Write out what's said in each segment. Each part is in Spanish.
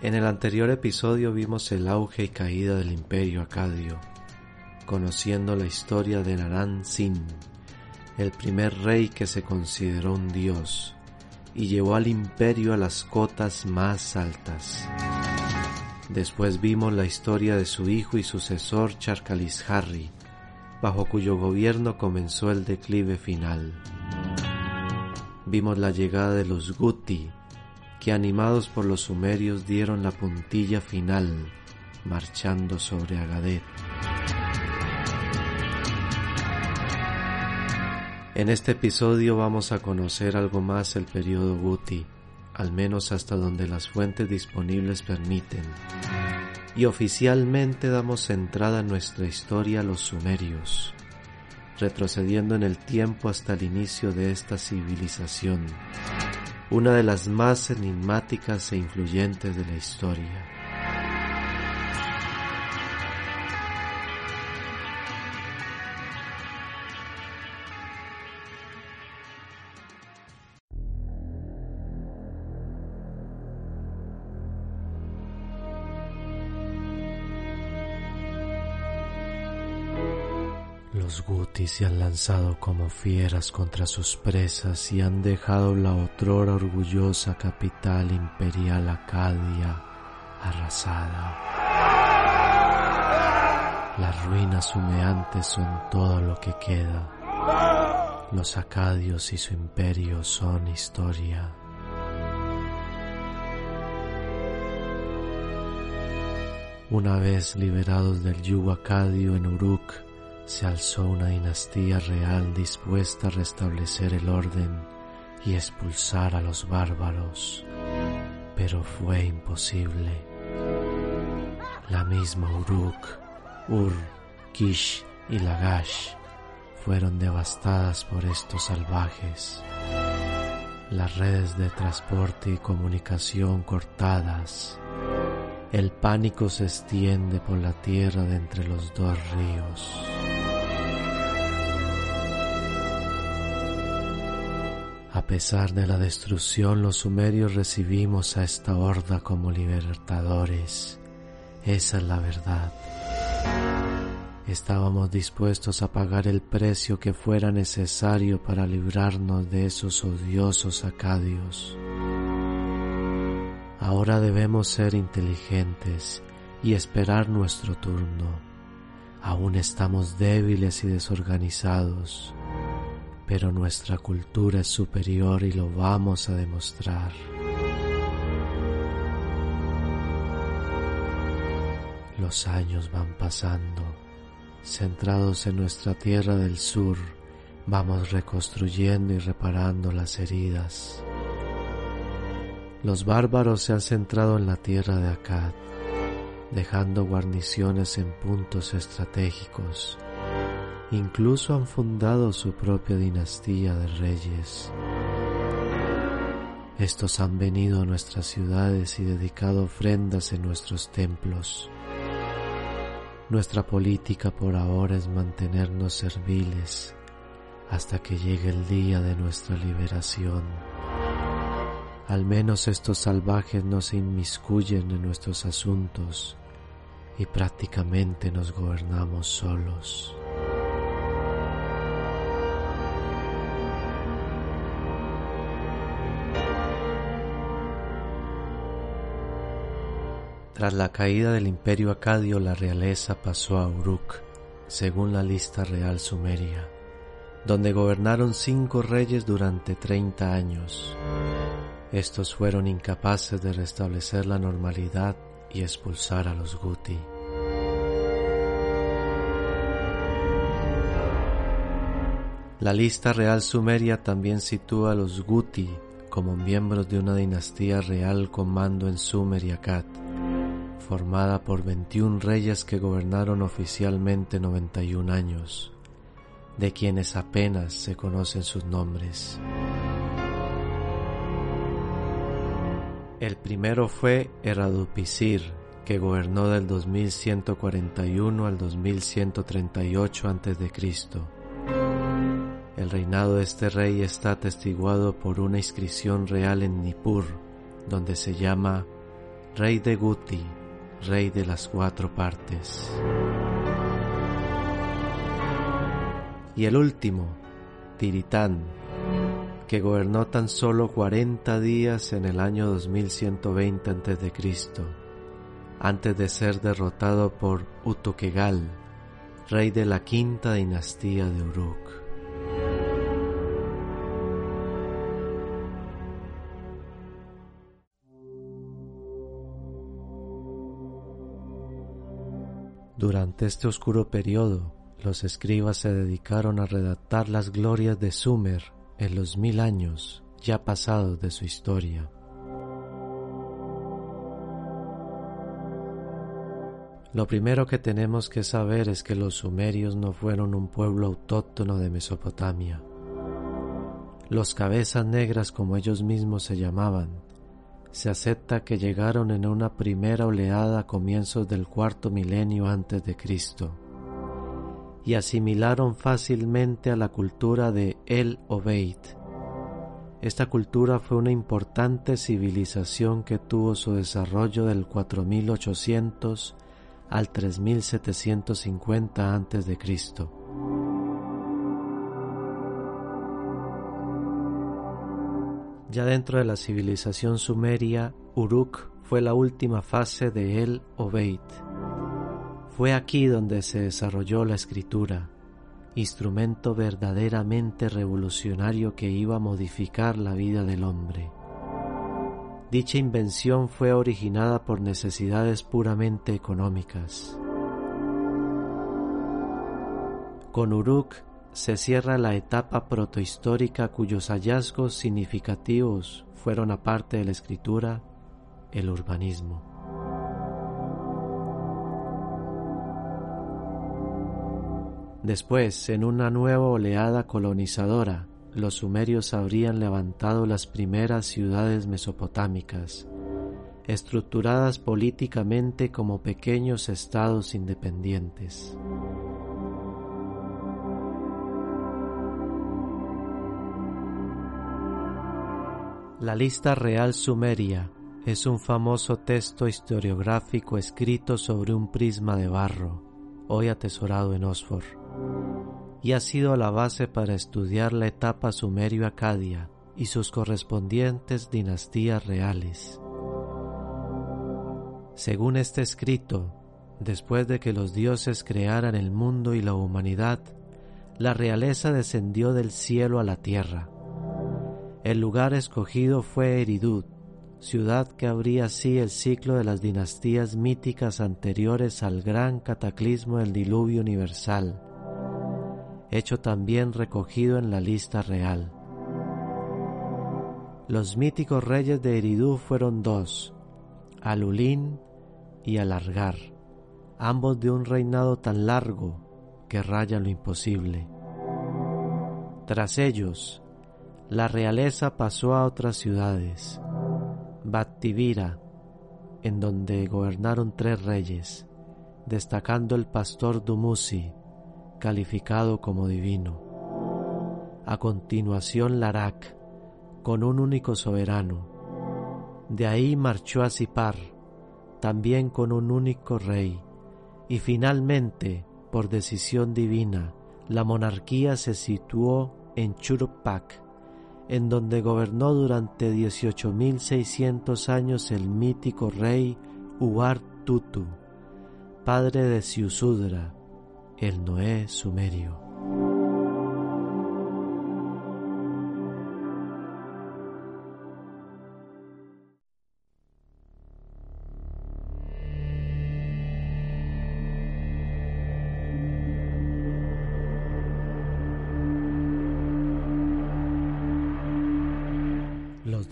En el anterior episodio vimos el auge y caída del imperio acadio, conociendo la historia de Naran Sin, el primer rey que se consideró un dios y llevó al imperio a las cotas más altas. Después vimos la historia de su hijo y sucesor Harry, bajo cuyo gobierno comenzó el declive final. Vimos la llegada de los Guti, que animados por los sumerios dieron la puntilla final, marchando sobre Agadet. En este episodio vamos a conocer algo más el periodo Guti, al menos hasta donde las fuentes disponibles permiten. Y oficialmente damos entrada a nuestra historia a los sumerios, retrocediendo en el tiempo hasta el inicio de esta civilización una de las más enigmáticas e influyentes de la historia. Los gutis se han lanzado como fieras contra sus presas y han dejado la otrora orgullosa capital imperial Acadia arrasada. Las ruinas humeantes son todo lo que queda. Los acadios y su imperio son historia. Una vez liberados del yugo acadio en Uruk, se alzó una dinastía real dispuesta a restablecer el orden y expulsar a los bárbaros, pero fue imposible. La misma Uruk, Ur, Kish y Lagash fueron devastadas por estos salvajes. Las redes de transporte y comunicación cortadas. El pánico se extiende por la tierra de entre los dos ríos. Pesar de la destrucción, los sumerios recibimos a esta horda como libertadores. Esa es la verdad. Estábamos dispuestos a pagar el precio que fuera necesario para librarnos de esos odiosos acadios. Ahora debemos ser inteligentes y esperar nuestro turno. Aún estamos débiles y desorganizados pero nuestra cultura es superior y lo vamos a demostrar. Los años van pasando, centrados en nuestra tierra del sur, vamos reconstruyendo y reparando las heridas. Los bárbaros se han centrado en la tierra de Akkad, dejando guarniciones en puntos estratégicos Incluso han fundado su propia dinastía de reyes. Estos han venido a nuestras ciudades y dedicado ofrendas en nuestros templos. Nuestra política por ahora es mantenernos serviles hasta que llegue el día de nuestra liberación. Al menos estos salvajes no se inmiscuyen en nuestros asuntos y prácticamente nos gobernamos solos. Tras la caída del imperio acadio, la realeza pasó a Uruk, según la lista real sumeria, donde gobernaron cinco reyes durante treinta años. Estos fueron incapaces de restablecer la normalidad y expulsar a los Guti. La lista real sumeria también sitúa a los Guti como miembros de una dinastía real con mando en Sumer y Akkad, formada por 21 reyes que gobernaron oficialmente 91 años, de quienes apenas se conocen sus nombres. El primero fue Eradupisir, que gobernó del 2141 al 2138 a.C. El reinado de este rey está atestiguado por una inscripción real en Nippur, donde se llama Rey de Guti, Rey de las cuatro partes. Y el último, Tiritán, que gobernó tan solo 40 días en el año 2120 a.C., antes de ser derrotado por Utokegal, rey de la quinta dinastía de Uruk. Durante este oscuro periodo, los escribas se dedicaron a redactar las glorias de Sumer en los mil años ya pasados de su historia. Lo primero que tenemos que saber es que los sumerios no fueron un pueblo autóctono de Mesopotamia. Los cabezas negras, como ellos mismos se llamaban, se acepta que llegaron en una primera oleada a comienzos del cuarto milenio antes de Cristo y asimilaron fácilmente a la cultura de El Obeid. Esta cultura fue una importante civilización que tuvo su desarrollo del 4800 al 3750 a.C. Ya dentro de la civilización sumeria, Uruk fue la última fase de El Obeid fue aquí donde se desarrolló la escritura, instrumento verdaderamente revolucionario que iba a modificar la vida del hombre. Dicha invención fue originada por necesidades puramente económicas. Con Uruk se cierra la etapa protohistórica cuyos hallazgos significativos fueron aparte de la escritura, el urbanismo. Después, en una nueva oleada colonizadora, los sumerios habrían levantado las primeras ciudades mesopotámicas, estructuradas políticamente como pequeños estados independientes. La lista real sumeria es un famoso texto historiográfico escrito sobre un prisma de barro, hoy atesorado en Oxford y ha sido la base para estudiar la etapa sumerio-acadia y sus correspondientes dinastías reales. Según este escrito, después de que los dioses crearan el mundo y la humanidad, la realeza descendió del cielo a la tierra. El lugar escogido fue Eridud, ciudad que abría así el ciclo de las dinastías míticas anteriores al gran cataclismo del diluvio universal, hecho también recogido en la lista real. Los míticos reyes de Eridú fueron dos, Alulín y Alargar, ambos de un reinado tan largo que raya lo imposible. Tras ellos, la realeza pasó a otras ciudades, Battivira, en donde gobernaron tres reyes, destacando el pastor Dumuzi, calificado como divino. A continuación Larak, con un único soberano. De ahí marchó a Sipar, también con un único rey. Y finalmente, por decisión divina, la monarquía se situó en Churupak, en donde gobernó durante 18.600 años el mítico rey Uar Tutu, padre de Siusudra, el Noé sumerio.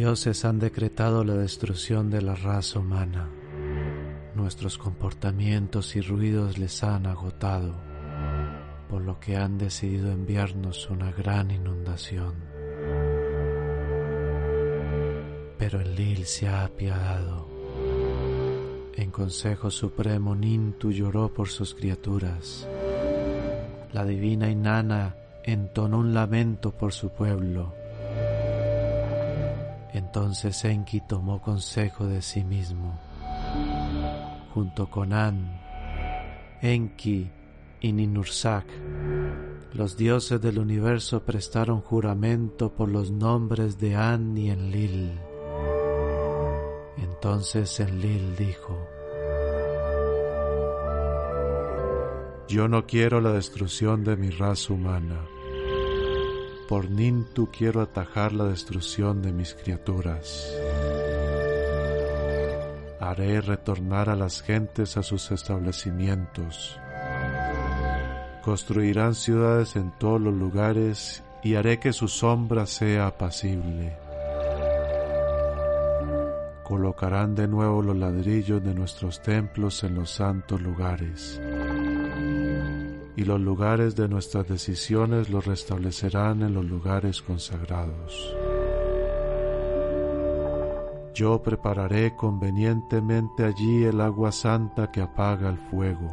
Dioses han decretado la destrucción de la raza humana. Nuestros comportamientos y ruidos les han agotado, por lo que han decidido enviarnos una gran inundación. Pero el Lil se ha apiadado. En Consejo Supremo Nintu lloró por sus criaturas. La divina Inanna entonó un lamento por su pueblo. Entonces Enki tomó consejo de sí mismo junto con An, Enki y Ninursak. Los dioses del universo prestaron juramento por los nombres de An y Enlil. Entonces Enlil dijo, Yo no quiero la destrucción de mi raza humana. Por Nintu quiero atajar la destrucción de mis criaturas haré retornar a las gentes a sus establecimientos. Construirán ciudades en todos los lugares y haré que su sombra sea apacible. Colocarán de nuevo los ladrillos de nuestros templos en los santos lugares. Y los lugares de nuestras decisiones los restablecerán en los lugares consagrados. Yo prepararé convenientemente allí el agua santa que apaga el fuego.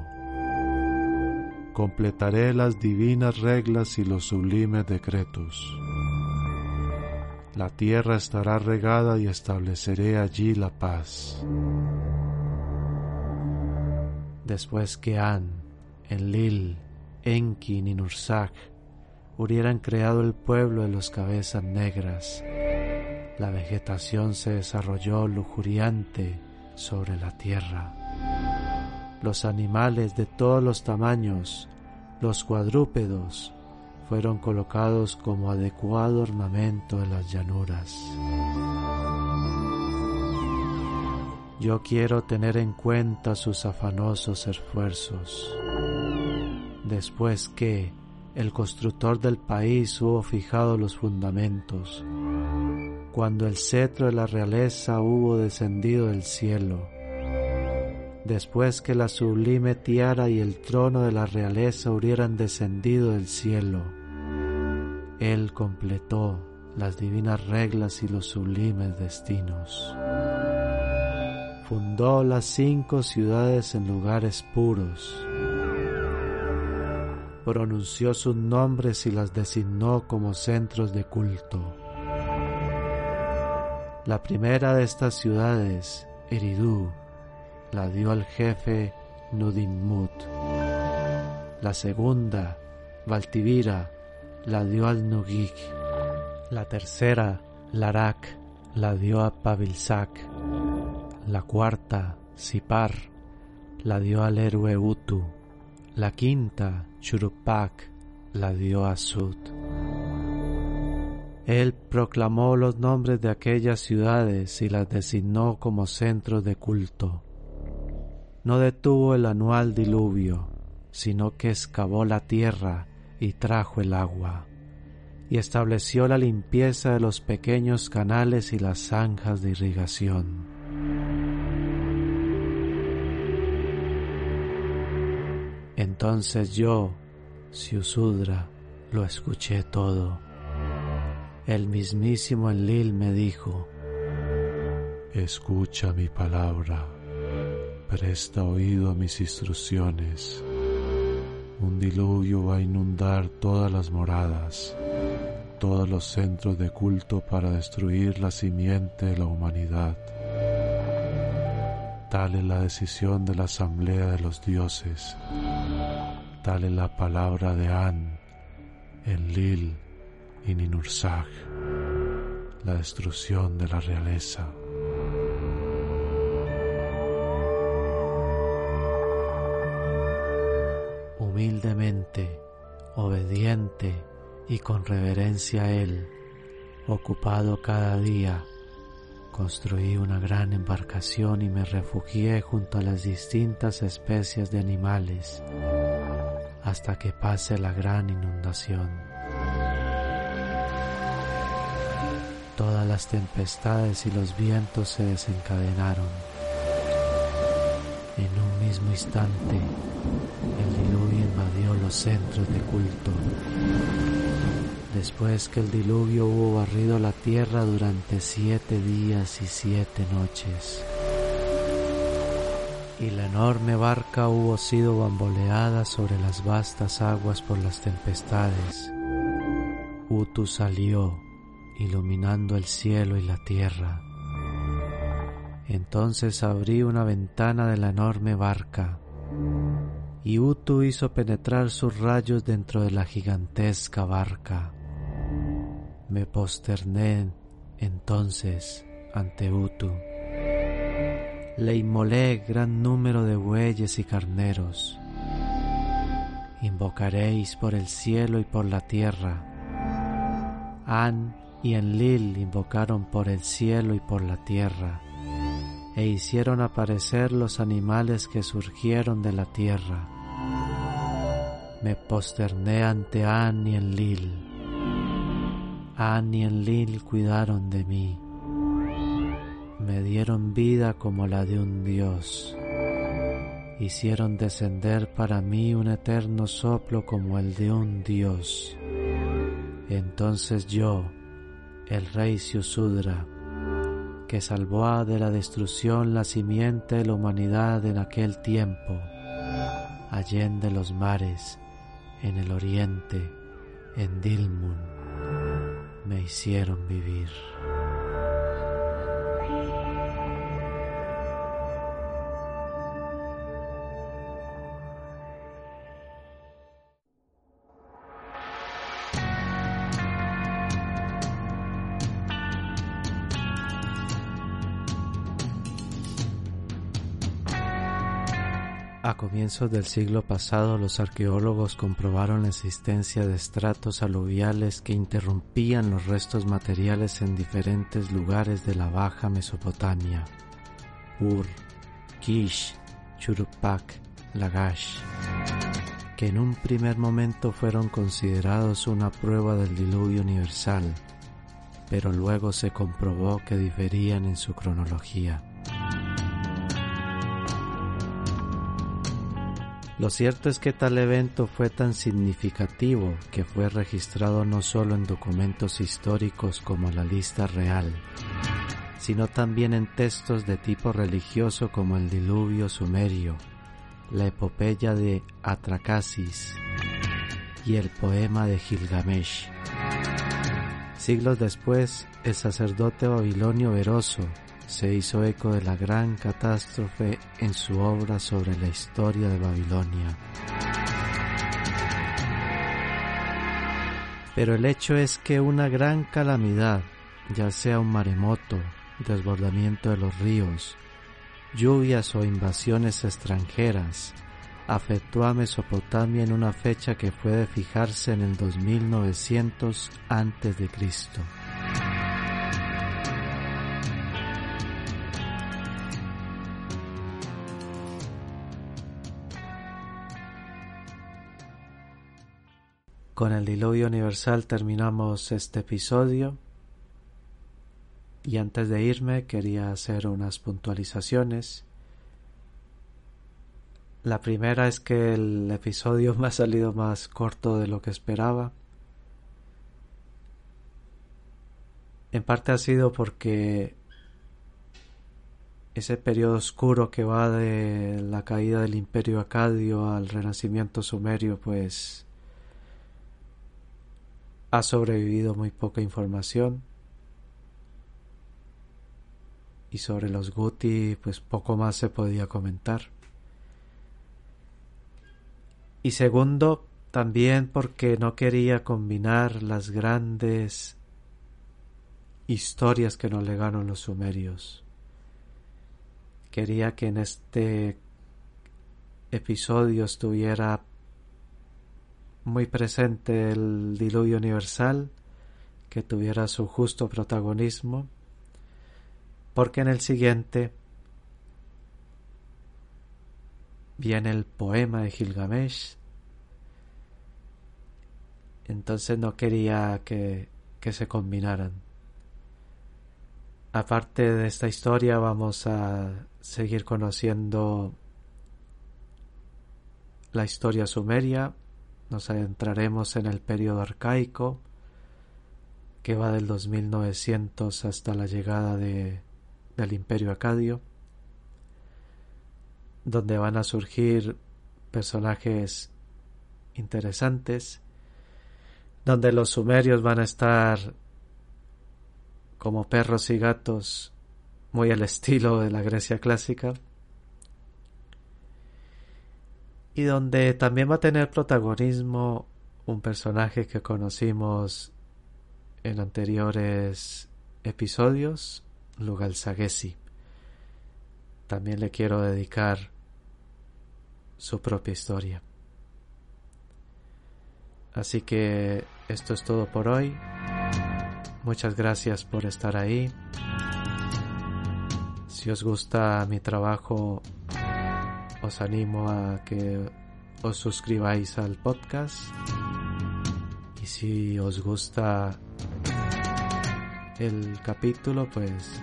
Completaré las divinas reglas y los sublimes decretos. La tierra estará regada y estableceré allí la paz. Después que An, Enlil, Enki y Ninursak hubieran creado el pueblo de los cabezas negras, la vegetación se desarrolló lujuriante sobre la tierra. Los animales de todos los tamaños, los cuadrúpedos, fueron colocados como adecuado ornamento en las llanuras. Yo quiero tener en cuenta sus afanosos esfuerzos. Después que el constructor del país hubo fijado los fundamentos, cuando el cetro de la realeza hubo descendido del cielo, después que la sublime tiara y el trono de la realeza hubieran descendido del cielo, Él completó las divinas reglas y los sublimes destinos. Fundó las cinco ciudades en lugares puros. Pronunció sus nombres y las designó como centros de culto la primera de estas ciudades, Eridu, la dio al jefe Nudinmut. La segunda, Valtivira, la dio al Nugik. La tercera, Larak, la dio a Pavilsak. La cuarta, Sipar, la dio al héroe Utu. La quinta, Churupak, la dio a Sud. Él proclamó los nombres de aquellas ciudades y las designó como centros de culto. No detuvo el anual diluvio, sino que excavó la tierra y trajo el agua, y estableció la limpieza de los pequeños canales y las zanjas de irrigación. Entonces yo, Siusudra, lo escuché todo el mismísimo Enlil me dijo, Escucha mi palabra, presta oído a mis instrucciones. Un diluvio va a inundar todas las moradas, todos los centros de culto para destruir la simiente de la humanidad. Tal es la decisión de la asamblea de los dioses. Tal es la palabra de An, Enlil, y Ninursag, la destrucción de la realeza. Humildemente, obediente y con reverencia a Él, ocupado cada día, construí una gran embarcación y me refugié junto a las distintas especies de animales hasta que pase la gran inundación. todas las tempestades y los vientos se desencadenaron. En un mismo instante, el diluvio invadió los centros de culto. Después que el diluvio hubo barrido la tierra durante siete días y siete noches, y la enorme barca hubo sido bamboleada sobre las vastas aguas por las tempestades, Utu salió, iluminando el cielo y la tierra. Entonces abrí una ventana de la enorme barca, y Utu hizo penetrar sus rayos dentro de la gigantesca barca. Me posterné entonces ante Utu. Le inmolé gran número de bueyes y carneros. Invocaréis por el cielo y por la tierra An y Enlil invocaron por el cielo y por la tierra, e hicieron aparecer los animales que surgieron de la tierra. Me posterné ante An y Enlil. An y Enlil cuidaron de mí. Me dieron vida como la de un dios. Hicieron descender para mí un eterno soplo como el de un dios entonces yo, el rey Siusudra, que salvó de la destrucción la simiente de la humanidad en aquel tiempo, allende los mares, en el oriente, en Dilmun, me hicieron vivir. A comienzos del siglo pasado los arqueólogos comprobaron la existencia de estratos aluviales que interrumpían los restos materiales en diferentes lugares de la Baja Mesopotamia, Ur, Kish, Churupak, Lagash, que en un primer momento fueron considerados una prueba del diluvio universal, pero luego se comprobó que diferían en su cronología. Lo cierto es que tal evento fue tan significativo que fue registrado no solo en documentos históricos como la lista real, sino también en textos de tipo religioso como el diluvio sumerio, la epopeya de Atracasis y el poema de Gilgamesh. Siglos después, el sacerdote babilonio Veroso se hizo eco de la gran catástrofe en su obra sobre la historia de Babilonia. Pero el hecho es que una gran calamidad, ya sea un maremoto, desbordamiento de los ríos, lluvias o invasiones extranjeras, afectó a Mesopotamia en una fecha que puede fijarse en el 2900 a.C. Con el diluvio universal terminamos este episodio y antes de irme quería hacer unas puntualizaciones. La primera es que el episodio me ha salido más corto de lo que esperaba. En parte ha sido porque ese periodo oscuro que va de la caída del imperio acadio al renacimiento sumerio pues ha sobrevivido muy poca información y sobre los Guti pues poco más se podía comentar. Y segundo, también porque no quería combinar las grandes historias que nos legaron los sumerios. Quería que en este episodio estuviera muy presente el diluvio universal, que tuviera su justo protagonismo, porque en el siguiente viene el poema de Gilgamesh, entonces no quería que, que se combinaran. aparte de esta historia vamos a seguir conociendo la historia sumeria, nos adentraremos en el periodo arcaico que va del 2900 hasta la llegada de, del imperio acadio, donde van a surgir personajes interesantes, donde los sumerios van a estar como perros y gatos muy al estilo de la Grecia clásica, y donde también va a tener protagonismo un personaje que conocimos en anteriores episodios, Lugal Sagesi. También le quiero dedicar su propia historia. Así que esto es todo por hoy. Muchas gracias por estar ahí. Si os gusta mi trabajo, os animo a que os suscribáis al podcast. Y si os gusta el capítulo, pues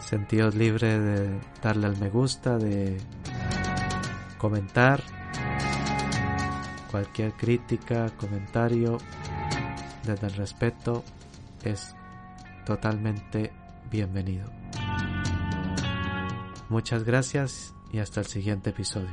sentíos libre de darle al me gusta, de comentar cualquier crítica, comentario desde el respeto es totalmente bienvenido. Muchas gracias y hasta el siguiente episodio.